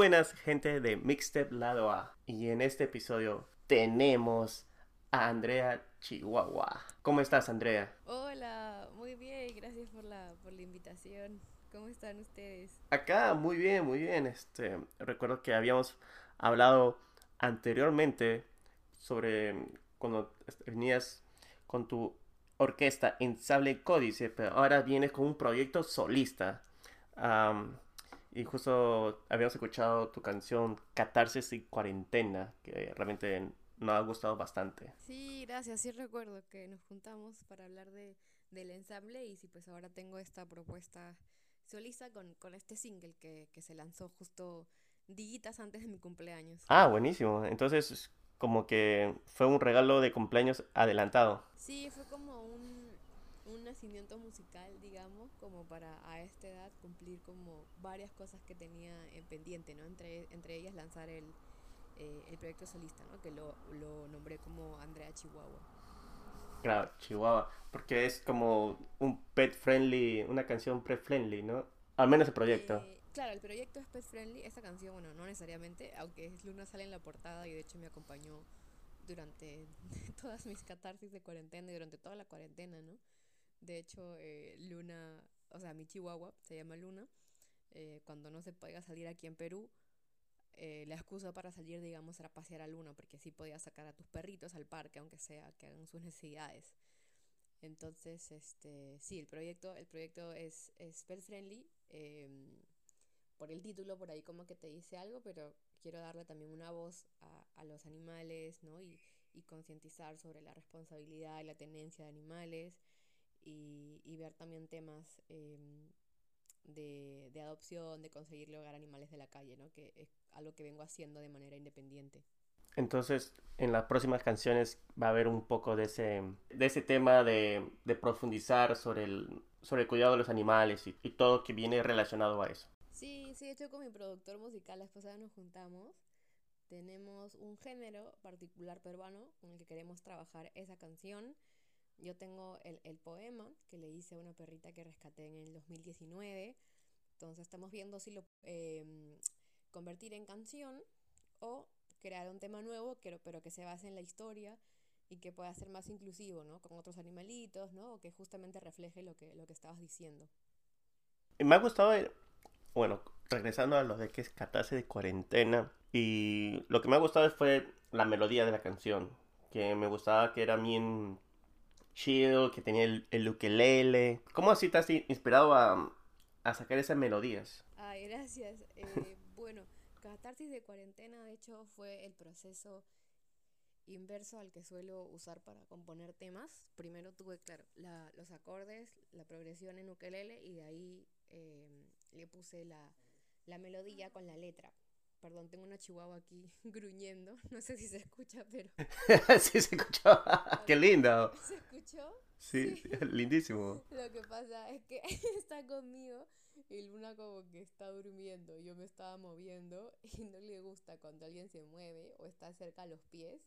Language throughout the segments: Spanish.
buenas gente de Mixtape Lado A. Y en este episodio tenemos a Andrea Chihuahua. ¿Cómo estás Andrea? Hola, muy bien, gracias por la, por la invitación. ¿Cómo están ustedes? Acá muy bien, muy bien. Este, recuerdo que habíamos hablado anteriormente sobre cuando venías con tu orquesta en Sable Códice, pero ahora vienes con un proyecto solista. Y justo habíamos escuchado tu canción Catarsis y Cuarentena, que realmente nos ha gustado bastante. Sí, gracias. Sí recuerdo que nos juntamos para hablar de, del ensamble y sí, pues ahora tengo esta propuesta solista con, con este single que, que se lanzó justo días antes de mi cumpleaños. Ah, buenísimo. Entonces, como que fue un regalo de cumpleaños adelantado. Sí, fue como un, nacimiento musical, digamos, como para a esta edad cumplir como varias cosas que tenía en pendiente, ¿no? Entre, entre ellas lanzar el, eh, el proyecto solista, ¿no? Que lo, lo nombré como Andrea Chihuahua. Claro, Chihuahua, porque es como un pet friendly, una canción pet friendly, ¿no? Al menos el proyecto. Eh, Claro, el proyecto es Pet Friendly. Esta canción, bueno, no necesariamente, aunque Luna sale en la portada y de hecho me acompañó durante todas mis catarsis de cuarentena y durante toda la cuarentena, ¿no? De hecho, eh, Luna, o sea, mi chihuahua se llama Luna. Eh, cuando no se podía salir aquí en Perú, eh, la excusa para salir, digamos, era pasear a Luna, porque así podías sacar a tus perritos al parque, aunque sea que hagan sus necesidades. Entonces, este, sí, el proyecto, el proyecto es, es pet friendly. Eh, por el título, por ahí como que te dice algo, pero quiero darle también una voz a, a los animales, ¿no? Y, y concientizar sobre la responsabilidad y la tenencia de animales y, y ver también temas eh, de, de, adopción, de conseguirle hogar a animales de la calle, ¿no? Que es algo que vengo haciendo de manera independiente. Entonces, en las próximas canciones va a haber un poco de ese, de ese tema de, de profundizar sobre el, sobre el cuidado de los animales y, y todo que viene relacionado a eso. Sí, sí, de hecho con mi productor musical la esposa nos juntamos. Tenemos un género particular peruano con el que queremos trabajar esa canción. Yo tengo el, el poema que le hice a una perrita que rescaté en el 2019. Entonces estamos viendo si lo eh, convertir en canción o crear un tema nuevo, pero, pero que se base en la historia y que pueda ser más inclusivo, ¿no? Con otros animalitos, ¿no? O que justamente refleje lo que, lo que estabas diciendo. Me ha gustado bueno, regresando a lo de que es catarse de cuarentena. Y lo que me ha gustado fue la melodía de la canción. Que me gustaba que era bien chill, que tenía el, el ukelele. ¿Cómo así te has inspirado a, a sacar esas melodías? Ay, gracias. Eh, bueno, Catarsis de cuarentena, de hecho, fue el proceso inverso al que suelo usar para componer temas. Primero tuve, claro, la, los acordes, la progresión en ukelele y de ahí eh, le puse la, la melodía con la letra. Perdón, tengo una chihuahua aquí gruñendo. No sé si se escucha, pero. sí, se escuchó. ¡Qué lindo! ¿Se escuchó? Sí, sí, lindísimo. Lo que pasa es que está conmigo y Luna como que está durmiendo. Yo me estaba moviendo y no le gusta cuando alguien se mueve o está cerca a los pies.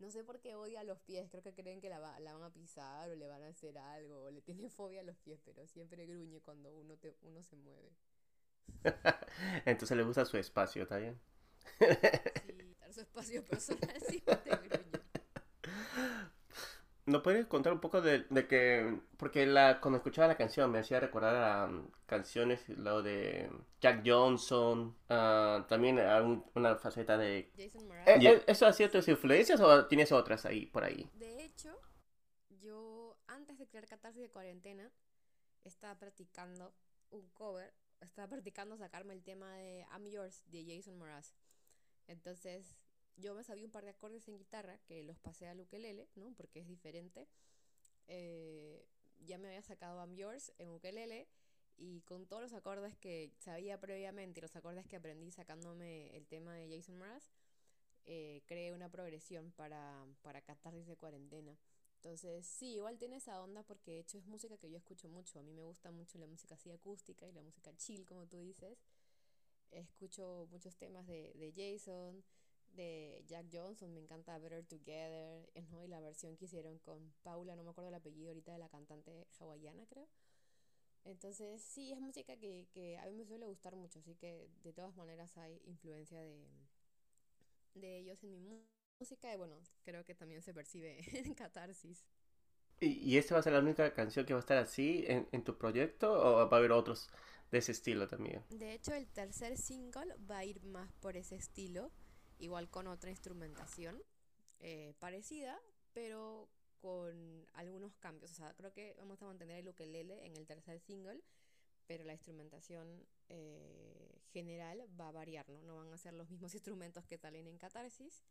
No sé por qué odia los pies, creo que creen que la, va, la van a pisar o le van a hacer algo, o le tiene fobia a los pies, pero siempre gruñe cuando uno, te, uno se mueve. Entonces le gusta su espacio, ¿está bien? sí, su espacio personal gruñe. ¿No puedes contar un poco de, de, que, porque la, cuando escuchaba la canción me hacía recordar a um, canciones, lo de Jack Johnson, uh, también a un, una faceta de... Jason Mraz. ¿Eh, ¿Eso ha sido tus influencias o tienes otras ahí, por ahí? De hecho, yo antes de crear Catarsis de Cuarentena, estaba practicando un cover, estaba practicando sacarme el tema de I'm Yours de Jason Mraz. Entonces yo me sabía un par de acordes en guitarra que los pasé al ukelele, ¿no? Porque es diferente. Eh, ya me había sacado I'm Yours en ukelele y con todos los acordes que sabía previamente y los acordes que aprendí sacándome el tema de Jason Mraz, eh, creé una progresión para, para Catarsis de Cuarentena. Entonces, sí, igual tiene esa onda porque de hecho es música que yo escucho mucho. A mí me gusta mucho la música así acústica y la música chill, como tú dices. Escucho muchos temas de, de Jason, de Jack Johnson, me encanta Better Together, ¿no? y la versión que hicieron con Paula, no me acuerdo el apellido ahorita de la cantante hawaiana, creo. Entonces, sí, es música que, que a mí me suele gustar mucho, así que de todas maneras hay influencia de, de ellos en mi música y bueno, creo que también se percibe en Catarsis. ¿Y, ¿Y esta va a ser la única canción que va a estar así en, en tu proyecto o va a haber otros de ese estilo también? De hecho, el tercer single va a ir más por ese estilo, igual con otra instrumentación eh, parecida, pero con algunos cambios. O sea, creo que vamos a mantener el ukelele en el tercer single, pero la instrumentación eh, general va a variar, ¿no? No van a ser los mismos instrumentos que salen en Catarsis.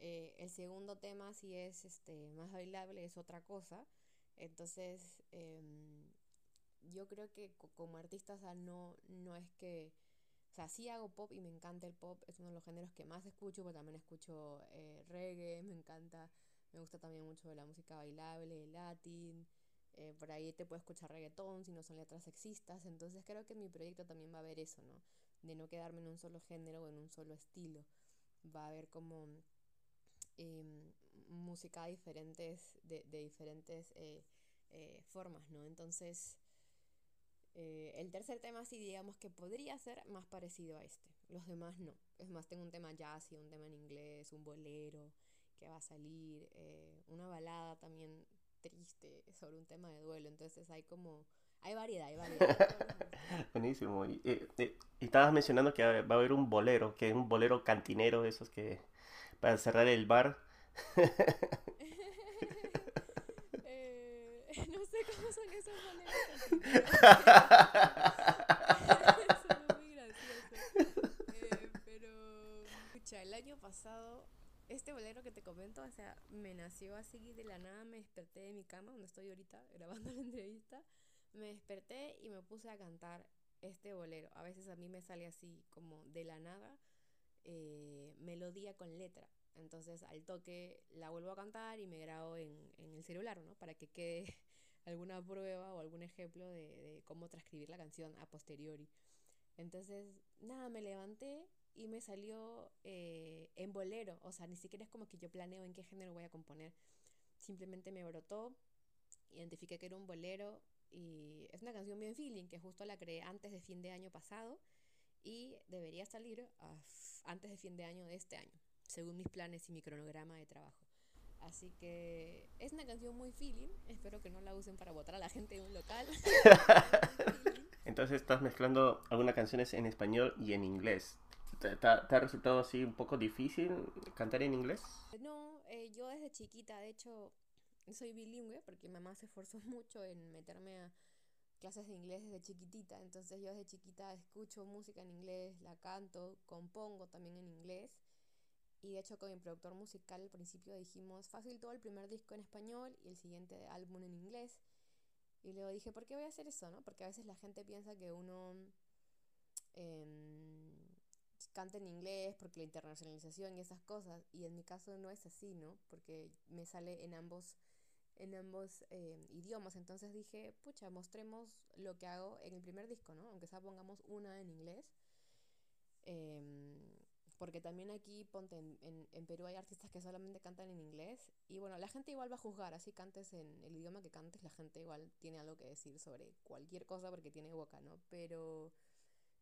Eh, el segundo tema, si es este, más bailable, es otra cosa. Entonces, em, yo creo que como artista, o sea, no, no es que... O sea, sí hago pop y me encanta el pop, es uno de los géneros que más escucho, pero también escucho eh, reggae, me encanta, me gusta también mucho la música bailable, el latín, eh, por ahí te puedo escuchar reggaetón si no son letras sexistas, entonces creo que mi proyecto también va a haber eso, ¿no? De no quedarme en un solo género o en un solo estilo, va a haber como eh, música diferentes, de, de diferentes eh, eh, formas, ¿no? Entonces, eh, el tercer tema sí digamos que podría ser más parecido a este, los demás no. Es más, tengo un tema jazz y un tema en inglés, un bolero que va a salir, eh, una balada también triste sobre un tema de duelo, entonces hay como... Hay variedad, hay variedad. Buenísimo. Y, y- y- y estabas mencionando que va a haber un bolero, que es un bolero cantinero, de esos que para cerrar el bar. Eh, no sé cómo son esos Suena muy gracioso. Eh, pero, escucha, el año pasado, este bolero que te comento, o sea, me nació así de la nada, me desperté de mi cama, donde estoy ahorita grabando la entrevista, me desperté y me puse a cantar este bolero. A veces a mí me sale así, como de la nada, eh, melodía con letra. Entonces al toque la vuelvo a cantar y me grabo en, en el celular, ¿no? Para que quede alguna prueba o algún ejemplo de, de cómo transcribir la canción a posteriori. Entonces, nada, me levanté y me salió eh, en bolero. O sea, ni siquiera es como que yo planeo en qué género voy a componer. Simplemente me brotó, identifiqué que era un bolero y es una canción bien feeling que justo la creé antes de fin de año pasado y debería salir a antes de fin de año de este año, según mis planes y mi cronograma de trabajo. Así que es una canción muy feeling, espero que no la usen para votar a la gente de un local. Entonces estás mezclando algunas canciones en español y en inglés. ¿Te, te ha te ha resultado así un poco difícil cantar en inglés? No, eh, yo desde chiquita, de hecho, soy bilingüe porque mi mamá se esforzó mucho en meterme a clases de inglés desde chiquitita. Entonces yo desde chiquita escucho música en inglés, la canto, compongo también en inglés. Y de hecho con mi productor musical al principio dijimos, fácil todo el primer disco en español y el siguiente álbum en inglés. Y luego dije, ¿por qué voy a hacer eso, no? Porque a veces la gente piensa que uno em, canta en inglés porque la internacionalización y esas cosas. Y en mi caso no es así, ¿no? Porque me sale en ambos, en ambos eh, idiomas. Entonces dije, pucha, mostremos lo que hago en el primer disco, ¿no? Aunque sea pongamos una en inglés. Em, porque también aquí, ponte, en, en, Perú hay artistas que solamente cantan en inglés. Y bueno, la gente igual va a juzgar, así cantes en el idioma que cantes, la gente igual tiene algo que decir sobre cualquier cosa porque tiene boca, ¿no? Pero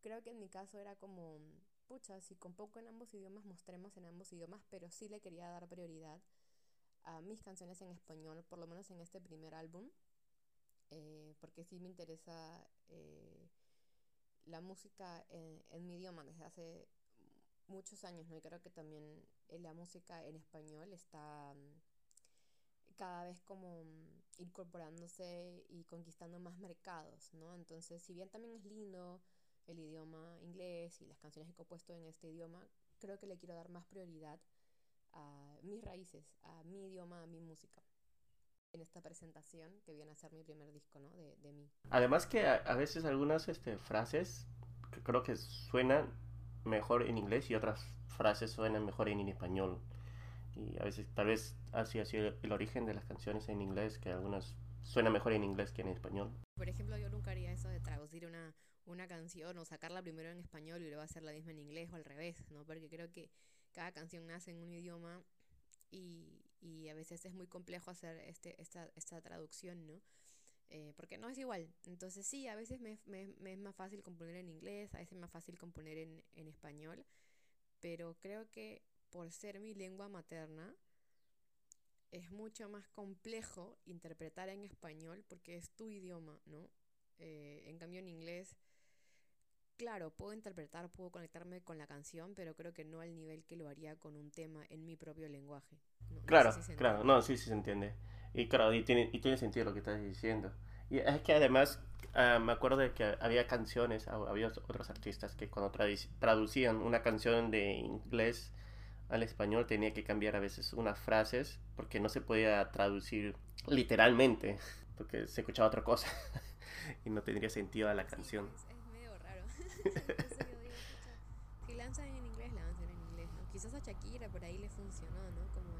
creo que en mi caso era como, pucha, si compongo en ambos idiomas, mostremos en ambos idiomas, pero sí le quería dar prioridad a mis canciones en español, por lo menos en este primer álbum, eh, porque sí me interesa eh, la música en, en mi idioma desde hace muchos años, ¿no? Y creo que también eh, la música en español está mm, cada vez como mm, incorporándose y conquistando más mercados, ¿no? Entonces, si bien también es lindo el idioma inglés y las canciones que he compuesto en este idioma, creo que le quiero dar más prioridad a mis raíces, a mi idioma, a mi música. En esta presentación que viene a ser mi primer disco, ¿no? De, de mí. Además que a, a veces algunas este, frases que creo que suenan mejor en inglés y otras frases suenan mejor en, en español. Y a veces tal vez así ha sido el, el origen de las canciones en inglés, que algunas suenan mejor en inglés que en español. Por ejemplo, yo nunca haría eso de traducir una, una canción o sacarla primero en español y luego hacer la misma en inglés o al revés, ¿no? Porque creo que cada canción nace en un idioma y, y a veces es muy complejo hacer este, esta, esta traducción, ¿no? eh, porque no es igual. Entonces sí, a veces me, me, me, es más fácil componer en inglés, a veces es más fácil componer en, en español, pero creo que por ser mi lengua materna, es mucho más complejo interpretar en español porque es tu idioma, ¿no? Eh, en cambio en inglés, claro, puedo interpretar, puedo conectarme con la canción, pero creo que no al nivel que lo haría con un tema en mi propio lenguaje. claro, claro, no, sí, sí se entiende. Y claro, y tiene, y tiene sentido lo que estás diciendo. Y es que además uh, me acuerdo de que había canciones, había otros artistas que cuando traducían una canción de inglés al español tenía que cambiar a veces unas frases porque no se podía traducir literalmente, porque se escuchaba otra cosa y no tendría sentido a la canción. Si lanzan en inglés, lanzan en inglés, ¿no? Quizás a Shakira por ahí le funcionó, ¿no? Como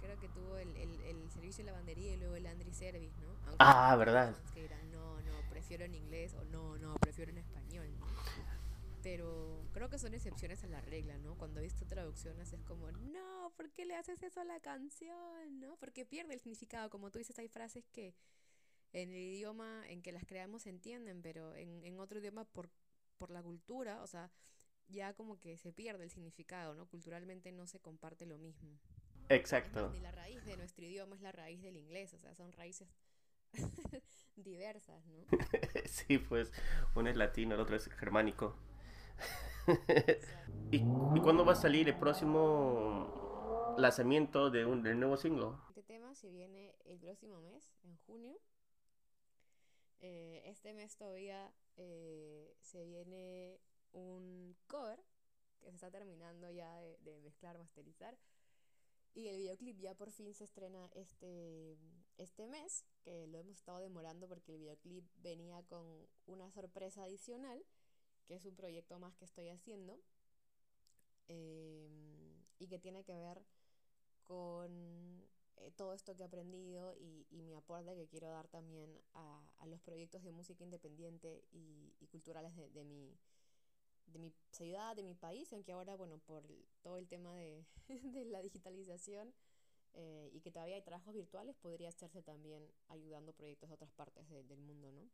creo que tuvo el, el, el, servicio de lavandería y luego el Andri Service, ¿no? Aunque ah, verdad. Que dirán, no, no, prefiero en inglés o no, no, prefiero en español, ¿no? pero creo que son excepciones a la regla, ¿no? Cuando he visto traducciones es como, no, ¿por qué le haces eso a la canción? ¿No? Porque pierde el significado. Como tú dices, hay frases que en el idioma en que las creamos se entienden, pero en, en otro idioma por, por la cultura, o sea, ya como que se pierde el significado, ¿no? Culturalmente no se comparte lo mismo. Exacto. Ni la raíz de nuestro idioma es la raíz del inglés, o sea, son raíces diversas, ¿no? sí, pues uno es latino, el otro es germánico. ¿Y, ¿Y cuándo va a salir el próximo lanzamiento de un, del nuevo single? Este tema se viene el próximo mes, en junio. Eh, este mes todavía eh, se viene un cover que se está terminando ya de, mezclar, masterizar. Y el videoclip ya por fin se estrena este, este mes, que lo hemos estado demorando porque el videoclip venía con una sorpresa adicional que es un proyecto más que estoy haciendo eh, y que tiene que ver con eh, todo esto que he aprendido y, y, mi aporte que quiero dar también a, a los proyectos de música independiente y, y culturales de, de, mi, de mi ciudad, de mi país, aunque ahora, bueno, por todo el tema de, de la digitalización eh, y que todavía hay trabajos virtuales, podría hacerse también ayudando proyectos de otras partes de, del mundo, ¿no?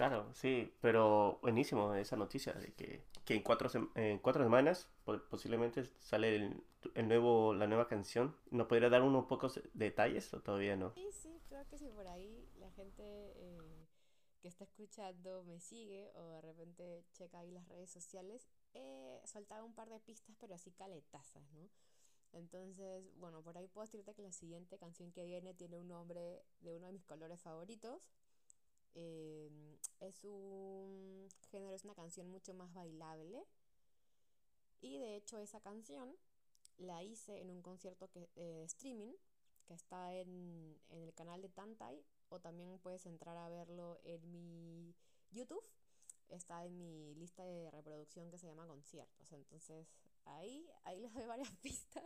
Claro, sí, pero buenísimo esa noticia de que, que en, cuatro en cuatro semanas posiblemente sale el, el, nuevo, la nueva canción. ¿No podría dar unos pocos detalles o todavía no? Sí, sí, creo que si por ahí la gente eh, que está escuchando me sigue o de repente checa ahí las redes sociales, he soltado un par de pistas pero así caletazas, ¿no? Entonces, bueno, por ahí puedo decirte que la siguiente canción que viene tiene un nombre de uno de mis colores favoritos eh, es un género, es una canción mucho más bailable. Y de hecho esa canción la hice en un concierto que, eh, streaming que está en, en el canal de Tantai o también puedes entrar a verlo en mi YouTube. Está en mi lista de reproducción que se llama conciertos. Entonces ahí, ahí les doy varias pistas.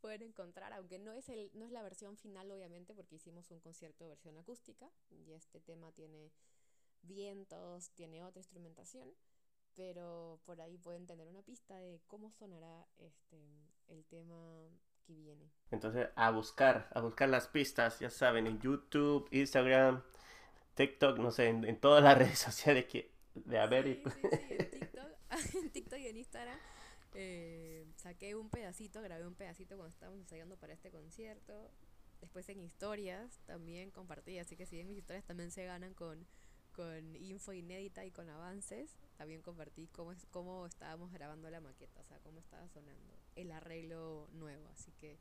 Pueden encontrar, aunque no es, el, no es la versión final, obviamente, porque hicimos un concierto de versión acústica y este tema tiene vientos, tiene otra instrumentación, pero por ahí pueden tener una pista de cómo sonará este el tema que viene. Entonces, a buscar, a buscar las pistas, ya saben, en YouTube, Instagram, TikTok, no sé, en, en todas las redes sociales que de haber. Sí, sí, sí, en TikTok, en TikTok y en Instagram eh, saqué un pedacito, grabé un pedacito cuando estábamos ensayando para este concierto. Después en historias también compartí, así que si bien mis historias también se ganan con, con info inédita y con avances, también compartí cómo, es, cómo estábamos grabando la maqueta, o sea, cómo estaba sonando el arreglo nuevo. Así que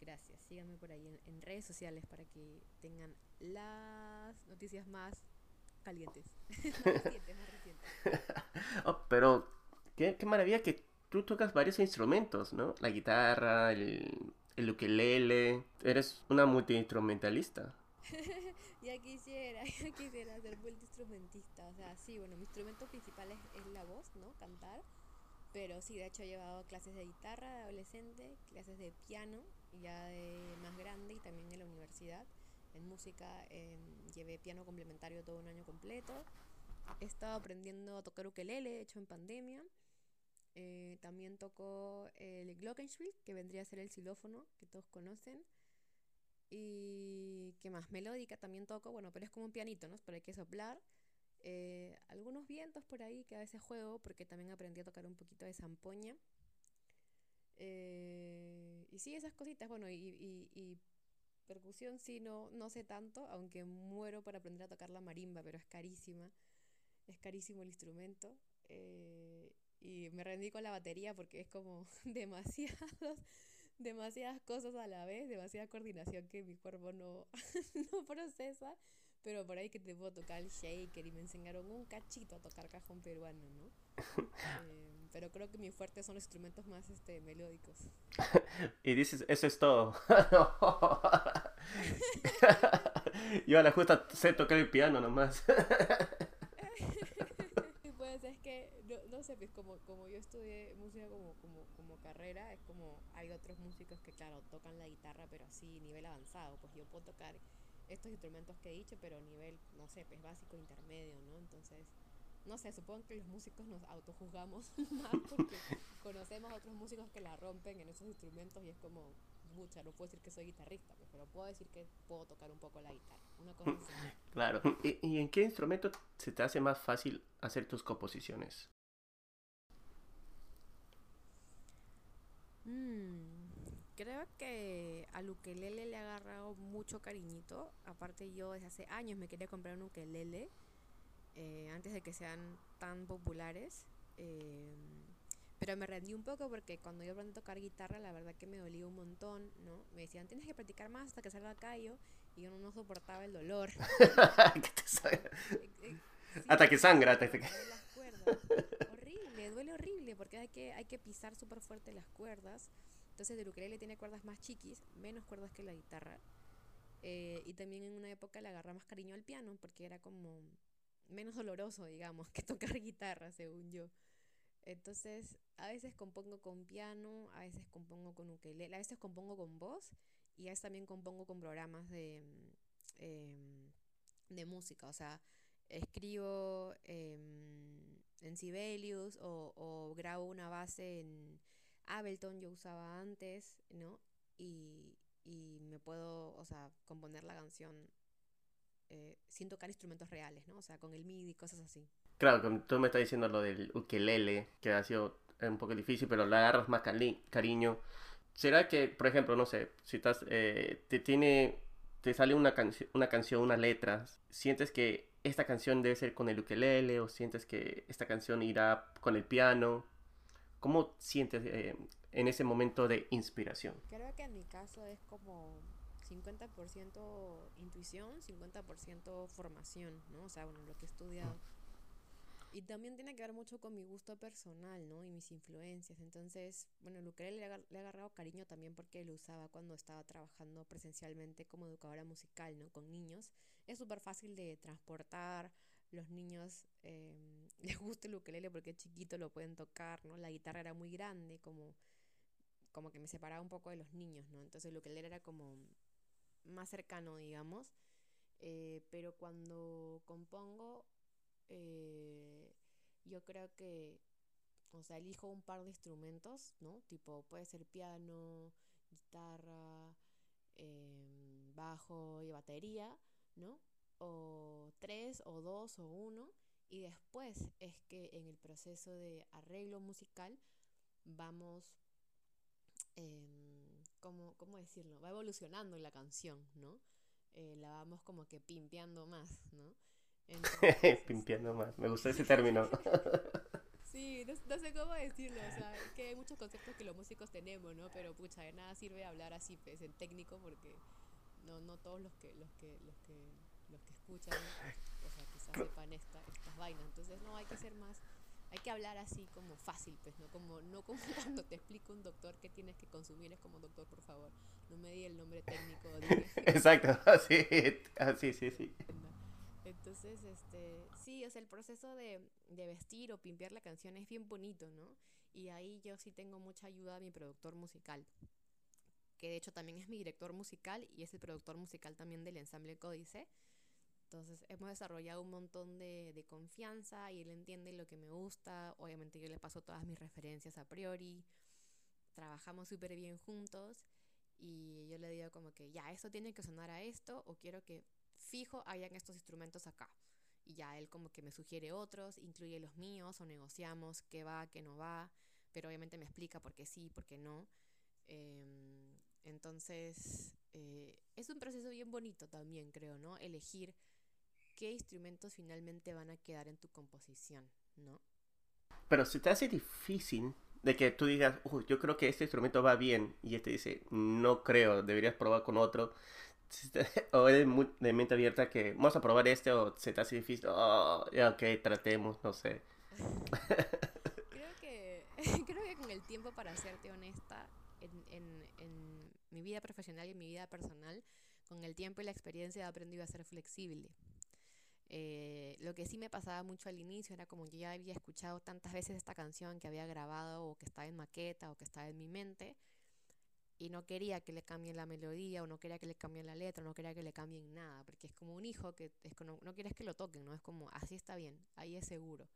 gracias, síganme por ahí en, redes sociales para que tengan las noticias más calientes, más recientes. oh, pero qué, qué maravilla que tú tocas varios instrumentos, ¿no? La guitarra, el, el ukelele. Eres una multiinstrumentalista. ya quisiera, ya quisiera ser multiinstrumentista. O sea, sí, bueno, mi instrumento principal es, la voz, ¿no? Cantar. Pero sí, de hecho he llevado clases de guitarra de adolescente, clases de piano ya de más grande y también en la universidad. En música eh, llevé piano complementario todo un año completo. He estado aprendiendo a tocar ukelele, hecho en pandemia. Eh, también tocó el Glockenspiel, que vendría a ser el xilófono que todos conocen. Y qué más, melódica también toco, bueno, pero es como un pianito, ¿no? Pero hay que soplar. Eh, algunos vientos por ahí que a veces juego porque también aprendí a tocar un poquito de zampoña. Eh, y sí, esas cositas, bueno, y, y, percusión sí, no, no sé tanto, aunque muero para aprender a tocar la marimba, pero es carísima, es carísimo el instrumento. Eh, y me rendí con la batería porque es como demasiados, demasiadas cosas a la vez, demasiada coordinación que mi cuerpo no, no procesa. Pero por ahí que te puedo tocar el shaker y me enseñaron un cachito a tocar cajón peruano, ¿no? Eh, pero creo que mi fuerte son los instrumentos más este, melódicos. y dices, eso es todo. Yo a la justa sé tocar el piano nomás. pues es que, no, sé, pues como, como yo estudié música como, como, como carrera, es como hay otros músicos que, claro, tocan la guitarra, pero así, nivel avanzado. Pues yo puedo tocar estos instrumentos que he dicho, pero nivel, no sé, pues básico, intermedio, ¿no? Entonces, no sé, supongo que los músicos nos autojuzgamos más porque conocemos a otros músicos que la rompen en esos instrumentos y es como, mucha, no puedo decir que soy guitarrista, pues, pero puedo decir que puedo tocar un poco la guitarra, una cosa así. Claro. ¿Y, ¿Y, en qué instrumento se te hace más fácil hacer tus composiciones? Mmm Creo que al ukelele le ha agarrado mucho cariñito. Aparte yo desde hace años me quería comprar un ukelele eh, antes de que sean tan populares. Eh, pero me rendí un poco porque cuando yo aprendí a tocar guitarra, la verdad que me dolía un montón, ¿no? Me decían, tienes que practicar más hasta que salga callo. Y yo no, soportaba el dolor. Eh, hasta que sangra, hasta que... Horrible, duele horrible porque hay que, hay que pisar súper fuerte las cuerdas. Entonces el ukelele tiene cuerdas más chiquis, menos cuerdas que la guitarra. Eh, y también en una época le agarra más cariño al piano porque era como menos doloroso, digamos, que tocar guitarra, según yo. Entonces, a veces compongo con piano, a veces compongo con ukelele, a veces compongo con voz y a veces también compongo con programas de, em, de música. O sea, escribo em, en Sibelius o, o grabo una base en Ableton yo usaba antes, ¿no? Y, y me puedo, o sea, componer la canción eh, sin tocar instrumentos reales, ¿no? O sea, con el MIDI, cosas así. Claro, tú me estás diciendo lo del ukelele, que ha sido un poco difícil, pero le agarras más cariño. ¿Será que, por ejemplo, no sé, si estás, eh, te tiene, te sale una, una canción, unas letras, sientes que esta canción debe ser con el ukelele o sientes que esta canción irá con el piano? ¿Cómo sientes eh, en ese momento de inspiración? Creo que en mi caso es como 50% intuición, 50% formación, ¿no? O sea, bueno, lo que he estudiado. Y también tiene que ver mucho con mi gusto personal, ¿no? Y mis influencias. Entonces, bueno, que le, le he agarrado cariño también porque lo usaba cuando estaba trabajando presencialmente como educadora musical, ¿no? Con niños. Es súper fácil de transportar los niños eh, les gusta el ukelele porque es chiquito, lo pueden tocar, ¿no? La guitarra era muy grande, como, como que me separaba un poco de los niños, ¿no? Entonces el ukelele era como más cercano, digamos. Eh, pero cuando compongo, eh, yo creo que, o sea, elijo un par de instrumentos, ¿no? Tipo, puede ser piano, guitarra, em, bajo y batería, ¿no? o tres o dos o uno y después es que en el proceso de arreglo musical vamos eh, ¿cómo, decirlo? va evolucionando la canción ¿no? Eh, la vamos como que pimpeando más ¿no? pimpeando más me gusta ese término Sí, no, sé cómo decirlo, o sea, que hay muchos conceptos que los músicos tenemos, ¿no? Pero pucha, de nada sirve hablar así, pues, en técnico, porque no, no todos los que, los que, los que los que escuchan, o sea, quizás sepan esta, estas vainas. Entonces, no, hay que ser más, hay que hablar así como fácil, pues, ¿no? Como, no como cuando te explico un doctor que tienes que consumir, es como, doctor, por favor, no me di el nombre técnico. Exacto, así, así, sí, sí. Entonces, este, sí, o sea, el proceso de, de vestir o pimpear la canción es bien bonito, ¿no? Y ahí yo sí tengo mucha ayuda a mi productor musical que de hecho también es mi director musical y es el productor musical también del ensamble Códice. Entonces hemos desarrollado un montón de, de, confianza y él entiende lo que me gusta. Obviamente yo le paso todas mis referencias a priori. Trabajamos súper bien juntos y yo le digo como que ya, esto tiene que sonar a esto o quiero que fijo hayan estos instrumentos acá. Y ya él como que me sugiere otros, incluye los míos o negociamos qué va, qué no va, pero obviamente me explica por qué sí, por qué no. Em, entonces, eh, es un proceso bien bonito también, creo, ¿no? Elegir qué instrumentos finalmente van a quedar en tu composición, ¿no? Pero si te hace difícil de que tú digas, yo creo que este instrumento va bien, y este dice, no creo, deberías probar con otro, o eres muy de mente abierta que vamos a probar este, o se te hace difícil, oh, ok, tratemos, no sé. creo, que, creo que con el tiempo, para serte honesta, en, en, en mi vida profesional y en mi vida personal, con el tiempo y la experiencia he aprendido a ser flexible. Eh, lo que sí me pasaba mucho al inicio era como yo ya había escuchado tantas veces esta canción que había grabado o que estaba en maqueta o que estaba en mi mente y no quería que le cambien la melodía o no quería que le cambien la letra, o no quería que le cambien nada, porque es como un hijo que es como, no quieres que lo toquen, ¿no? Es como, así está bien, ahí es seguro.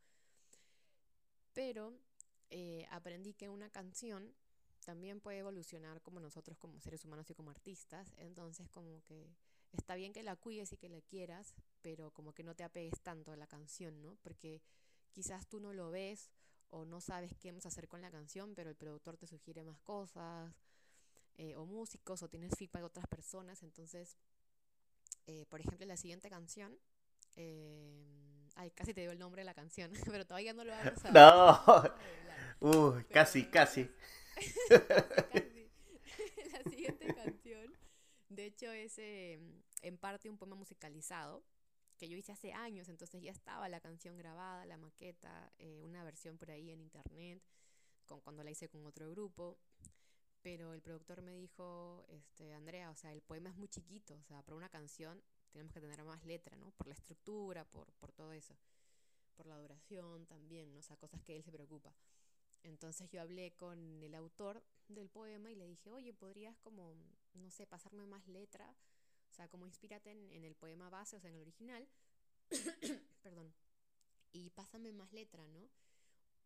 Pero eh, aprendí que una canción también puede evolucionar como nosotros como seres humanos y como artistas, entonces como que está bien que la cuides y que la quieras, pero como que no te apegues tanto a la canción, ¿no? Porque quizás tú no lo ves o no sabes qué vamos a hacer con la canción, pero el productor te sugiere más cosas, eh, o músicos, o tienes feedback de otras personas. Entonces, eh, por ejemplo, la siguiente canción, eh, ay, casi te digo el nombre de la canción, pero todavía no lo vamos a No, uh, casi, casi. casi. la siguiente canción de hecho, es em, en parte un poema musicalizado que yo hice hace años, entonces ya estaba la canción grabada, la maqueta, eh, una versión por ahí en internet, con, cuando la hice con otro grupo. Pero el productor me dijo, este, Andrea, o sea, el poema es muy chiquito, o sea, para una canción tenemos que tener más letra, ¿no? Por la estructura, por, por todo eso. Por la duración también, ¿no? O sea, cosas que él se preocupa. Entonces yo hablé con el autor del poema y le dije, oye, ¿podrías como, no sé, pasarme más letra? O sea, como inspírate en, el poema base, o sea, en el original. Perdón. Y pásame más letra, ¿no?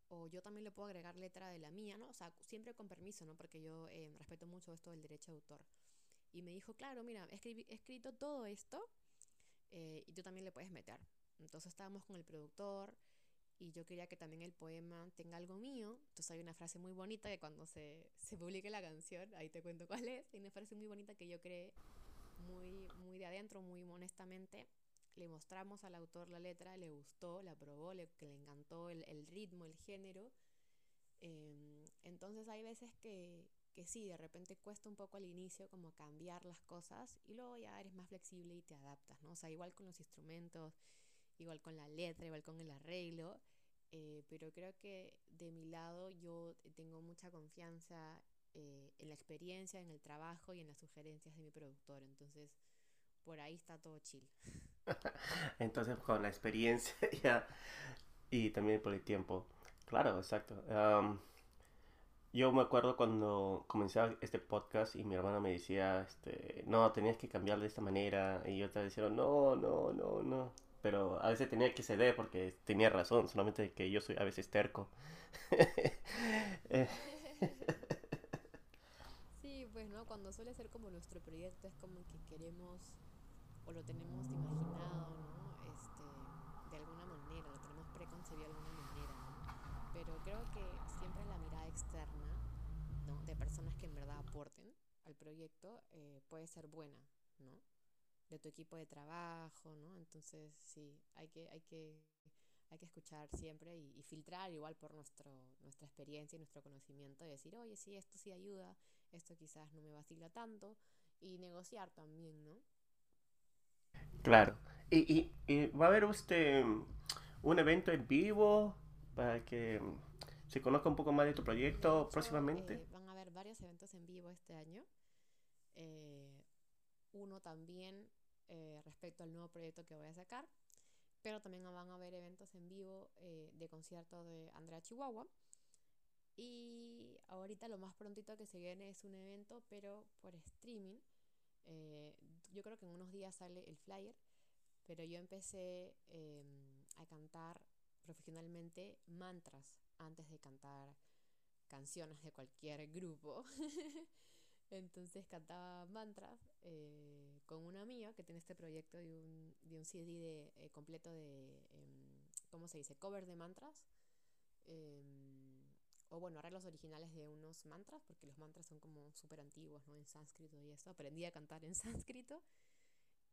O yo también le puedo agregar letra de la mía, ¿no? O sea, siempre con permiso, ¿no? Porque yo eh, respeto mucho esto del derecho de autor. Y me dijo, claro, mira, he, he escrito todo esto eh, y tú también le puedes meter. Entonces estábamos con el productor y yo quería que también el poema tenga algo mío. Entonces hay una frase muy bonita que cuando se, se publique la canción, ahí te cuento cuál es, hay una frase muy bonita que yo creé muy, muy de adentro, muy honestamente. Le mostramos al autor la letra, le gustó, la probó, le, que le encantó el, el ritmo, el género. Em, entonces hay veces que, que sí, de repente cuesta un poco al inicio como cambiar las cosas y luego ya eres más flexible y te adaptas, ¿no? O sea, igual con los instrumentos, igual con la letra, igual con el arreglo, eh, pero creo que de mi lado yo tengo mucha confianza eh, en la experiencia, en el trabajo y en las sugerencias de mi productor, entonces por ahí está todo chill. entonces con la experiencia y también por el tiempo. Claro, exacto. yo me acuerdo cuando comencé este podcast y mi hermana me decía, este, no, tenías que cambiar de esta manera. Y yo te decía, no, no, no, no pero a veces tenía que ceder porque tenía razón, solamente que yo soy a veces terco. sí, pues no, cuando suele ser como nuestro proyecto es como que queremos o lo tenemos imaginado, ¿no? Este, de alguna manera, lo tenemos preconcebido de alguna manera, ¿no? Pero creo que siempre la mirada externa, ¿no? De personas que en verdad aporten al proyecto eh, puede ser buena, ¿no? de tu equipo de trabajo, ¿no? Entonces, sí, hay que, hay que, hay que escuchar siempre y, filtrar igual por nuestro, nuestra experiencia y nuestro conocimiento y decir, oye, sí, esto sí ayuda, esto quizás no me vacila tanto y negociar también, ¿no? Claro. ¿Y, y, va a haber usted un evento en vivo para que se conozca un poco más de tu proyecto próximamente? Eh, van a haber varios eventos en vivo este año. Eh, uno también eh, respecto al nuevo proyecto que voy a sacar, pero también van a haber eventos en vivo eh, de concierto de Andrea Chihuahua. Y ahorita lo más prontito que se viene es un evento, pero por streaming. Yo creo que en unos días sale el flyer, pero yo empecé em, a cantar profesionalmente mantras antes de cantar canciones de cualquier grupo. Entonces cantaba mantras eh, con una amiga que tiene este proyecto de un, de un CD de, eh, completo de, em, ¿cómo se dice? Cover de mantras. O bueno, arreglos originales de unos mantras, porque los mantras son como súper antiguos, ¿no? En sánscrito y eso. Aprendí a cantar en sánscrito.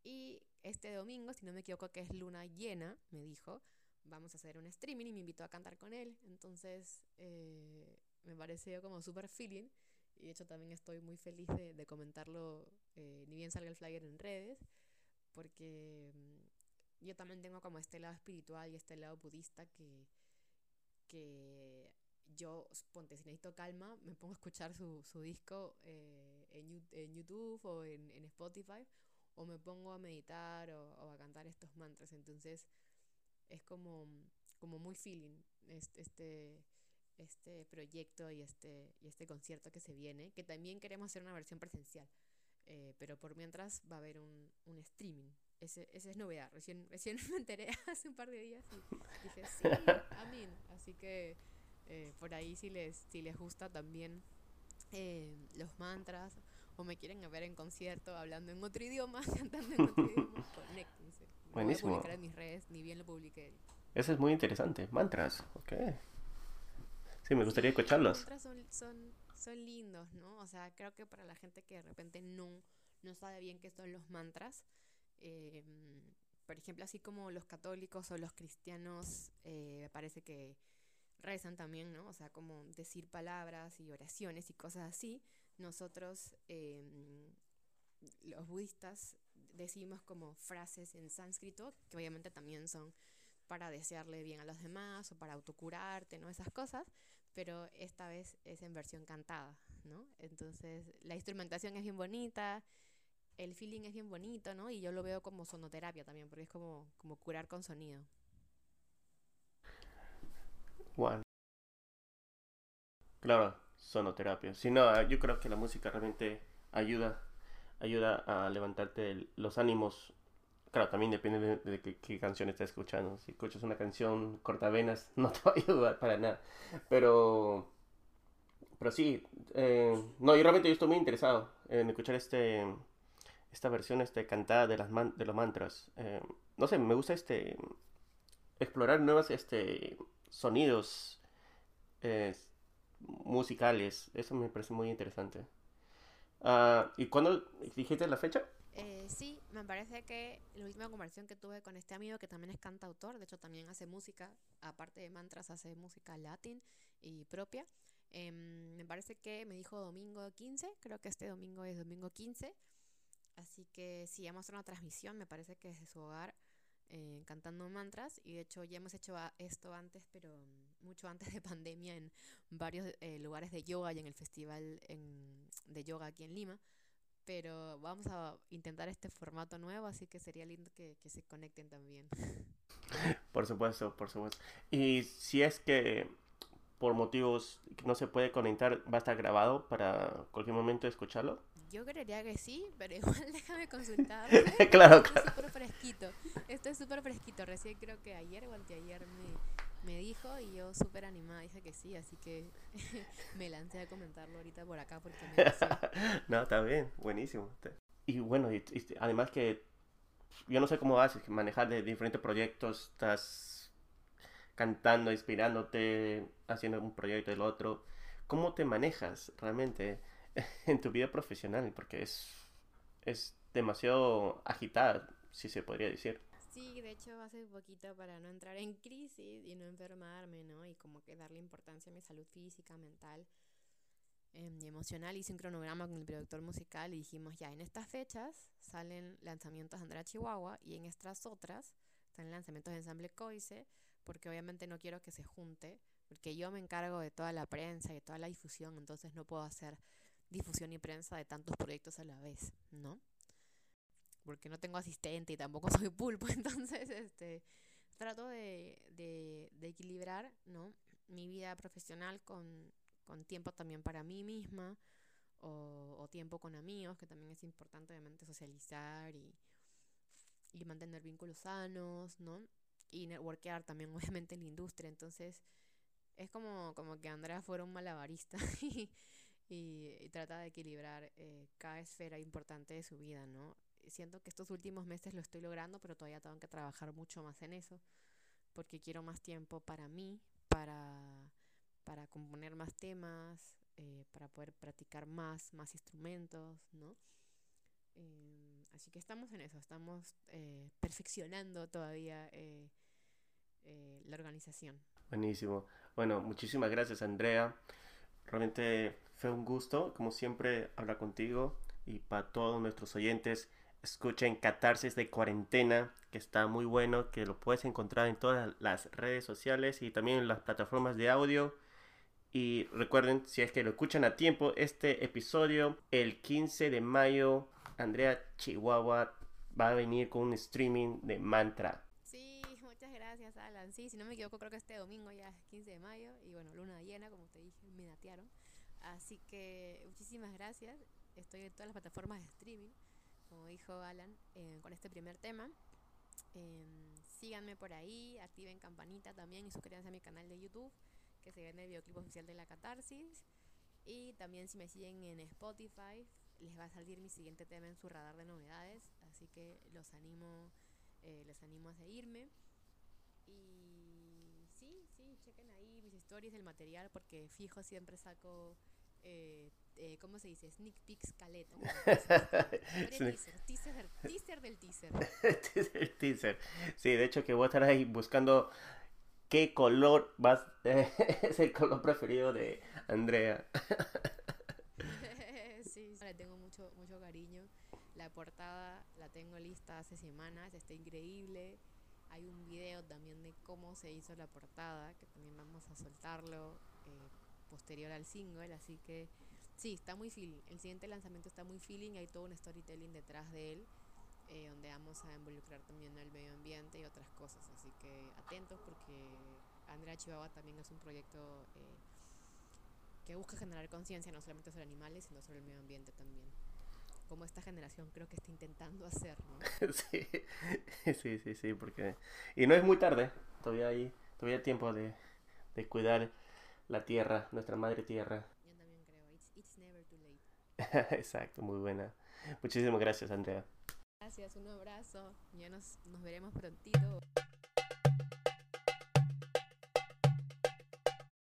Y este domingo, si no me equivoco, que es luna llena, me dijo, vamos a hacer un streaming y me invitó a cantar con él. Entonces, eh, me pareció como súper feeling. Y de hecho también estoy muy feliz de, comentarlo, eh, ni bien salga el flyer en redes, porque mm, yo también tengo como este lado espiritual y este lado budista que, que yo, ponte, si necesito calma, me pongo a escuchar su, su disco eh, en, en, YouTube o en, en, Spotify, o me pongo a meditar o, o, a cantar estos mantras. Entonces es como, como muy feeling este, este proyecto y este, y este concierto que se viene, que también queremos hacer una versión presencial. Eh, pero por mientras va a haber un, un streaming. Ese, esa es novedad. Recién, recién me enteré hace un par de días y dije, sí, amén. Así que eh, por ahí si les, si les gusta también eh, los mantras o me quieren ver en concierto hablando en otro idioma, cantando en otro idioma, conéctense. Buenísimo. Voy a publicar en mis redes, ni bien lo publiqué. Eso es muy interesante. Mantras, ok. Sí, me gustaría escucharlos. Los mantras son, son, son lindos, ¿no? O sea, creo que para la gente que de repente no, no sabe bien qué son los mantras, eh, por ejemplo, así como los católicos o los cristianos, eh, me parece que rezan también, ¿no? O sea, como decir palabras y oraciones y cosas así. Nosotros, em, los budistas, decimos como frases en sánscrito, que obviamente también son para desearle bien a los demás o para autocurarte, ¿no? Esas cosas, pero esta vez es en versión cantada, ¿no? Entonces, la instrumentación es bien bonita, el feeling es bien bonito, ¿no? Y yo lo veo como sonoterapia también, porque es como, como curar con sonido. Claro, sonoterapia. Si no, yo creo que la música realmente ayuda, ayuda a levantarte los ánimos. Claro, también depende de, qué, canción estás escuchando. Si escuchas una canción cortavenas, no te va a ayudar para nada. Pero, pero sí, eh, no, yo realmente yo estoy muy interesado en escuchar este, esta versión este, cantada de, las de los mantras. Eh, no sé, me gusta este explorar nuevos este, sonidos eh, musicales. Eso me parece muy interesante. Uh, ¿Y cuándo dijiste la fecha? Eh, sí, me parece que la última conversación que tuve con este amigo que también es cantautor, de hecho también hace música, aparte de mantras, hace música latín y propia. Em, me parece que me dijo domingo 15, creo que este domingo es domingo 15. Así que sí, vamos a una transmisión, me parece que desde su hogar eh, cantando mantras y de hecho ya hemos hecho esto antes, pero mucho antes de pandemia en varios eh, lugares de yoga y en el festival de yoga aquí en Lima. Pero vamos a intentar este formato nuevo, así que sería lindo que, que se conecten también. Por supuesto, por supuesto. Y si es que por motivos no se puede conectar, va a estar grabado para cualquier momento escucharlo. Yo creería que sí, pero igual déjame consultar. claro, claro. Es súper fresquito. Esto es súper fresquito. Recién creo que ayer o anteayer me, me dijo y yo súper animada dije que sí, así que me lancé a comentarlo ahorita por acá porque me No, está bien, buenísimo. Y bueno, y, además que yo no sé cómo haces manejar de diferentes proyectos, estás cantando, inspirándote, haciendo un proyecto del otro. ¿Cómo te manejas realmente? en tu vida profesional, porque es, es demasiado agitada, si se podría decir. Sí, de hecho hace poquito para no entrar en crisis y no enfermarme, ¿no? Y como que darle importancia a mi salud física, mental em, y emocional. Hice un cronograma con el productor musical y dijimos, ya, en estas fechas salen lanzamientos de Andrea Chihuahua y en estas otras salen lanzamientos de Ensamble Coise, porque obviamente no quiero que se junte, porque yo me encargo de toda la prensa y de toda la difusión, entonces no puedo hacer difusión y prensa de tantos proyectos a la vez, ¿no? Porque no tengo asistente y tampoco soy pulpo, entonces este trato de, de, equilibrar, ¿no? Mi vida profesional con, con tiempo también para mí misma o, o, tiempo con amigos, que también es importante obviamente socializar y, y mantener vínculos sanos, ¿no? Y networkear también obviamente en la industria, entonces es como, como que Andrea fuera un malabarista y, y, trata de equilibrar eh, cada esfera importante de su vida, ¿no? Siento que estos últimos meses lo estoy logrando, pero todavía tengo que trabajar mucho más en eso, porque quiero más tiempo para mí, para, para componer más temas, eh, para poder practicar más, más instrumentos, ¿no? Em, así que estamos en eso, estamos eh, perfeccionando todavía la organización. Buenísimo. Bueno, muchísimas gracias Andrea. Realmente fue un gusto, como siempre, hablar contigo y para todos nuestros oyentes, escuchen Catarsis de Cuarentena, que está muy bueno, que lo puedes encontrar en todas las redes sociales y también en las plataformas de audio. Y recuerden, si es que lo escuchan a tiempo, este episodio, el 15 de mayo, Andrea Chihuahua va a venir con un streaming de mantra. Muchas gracias, Alan. Sí, si no me equivoco, creo que este domingo ya es 15 de mayo. Y bueno, luna llena, como te dije, me datearon. Así que muchísimas gracias. Estoy en todas las plataformas de streaming, como dijo Alan, eh, con este primer tema. Em, síganme por ahí, activen campanita también y suscríbanse a mi canal de YouTube, que se ve el videoclip oficial de la catarsis. Y también si me siguen en Spotify, les va a salir mi siguiente tema en su radar de novedades. Así que los animo, eh, les animo a seguirme. Y sí, sí, chequen ahí mis stories del material porque fijo siempre saco eh, eh, ¿cómo se dice? Sneak peeks caleta. teaser, teaser, teaser del teaser. teaser, teaser. Sí, de hecho que voy a estar ahí buscando qué color vas, es el color preferido de Andrea. sí, le tengo mucho, mucho cariño. La portada la tengo lista hace semanas, está increíble. Hay un video también de cómo se hizo la portada, que también vamos a soltarlo. Eh, posterior al single, así que sí, está muy feeling. El siguiente lanzamiento está muy feeling, hay todo un storytelling detrás de él, eh, donde vamos a involucrar también el medio ambiente y otras cosas, así que atentos porque Andrea Chihuahua también es un proyecto eh, que busca generar conciencia no solamente sobre animales, sino sobre el medio ambiente también. Como esta generación creo que está intentando hacer, sí, sí, sí, sí, porque... Y no es muy tarde, todavía hay, todavía hay tiempo de, de cuidar la tierra, nuestra madre tierra. Yo también creo, it's, never too late. Exacto, muy buena. Muchísimas gracias, Andrea. Gracias, un abrazo. Ya nos, nos veremos prontito.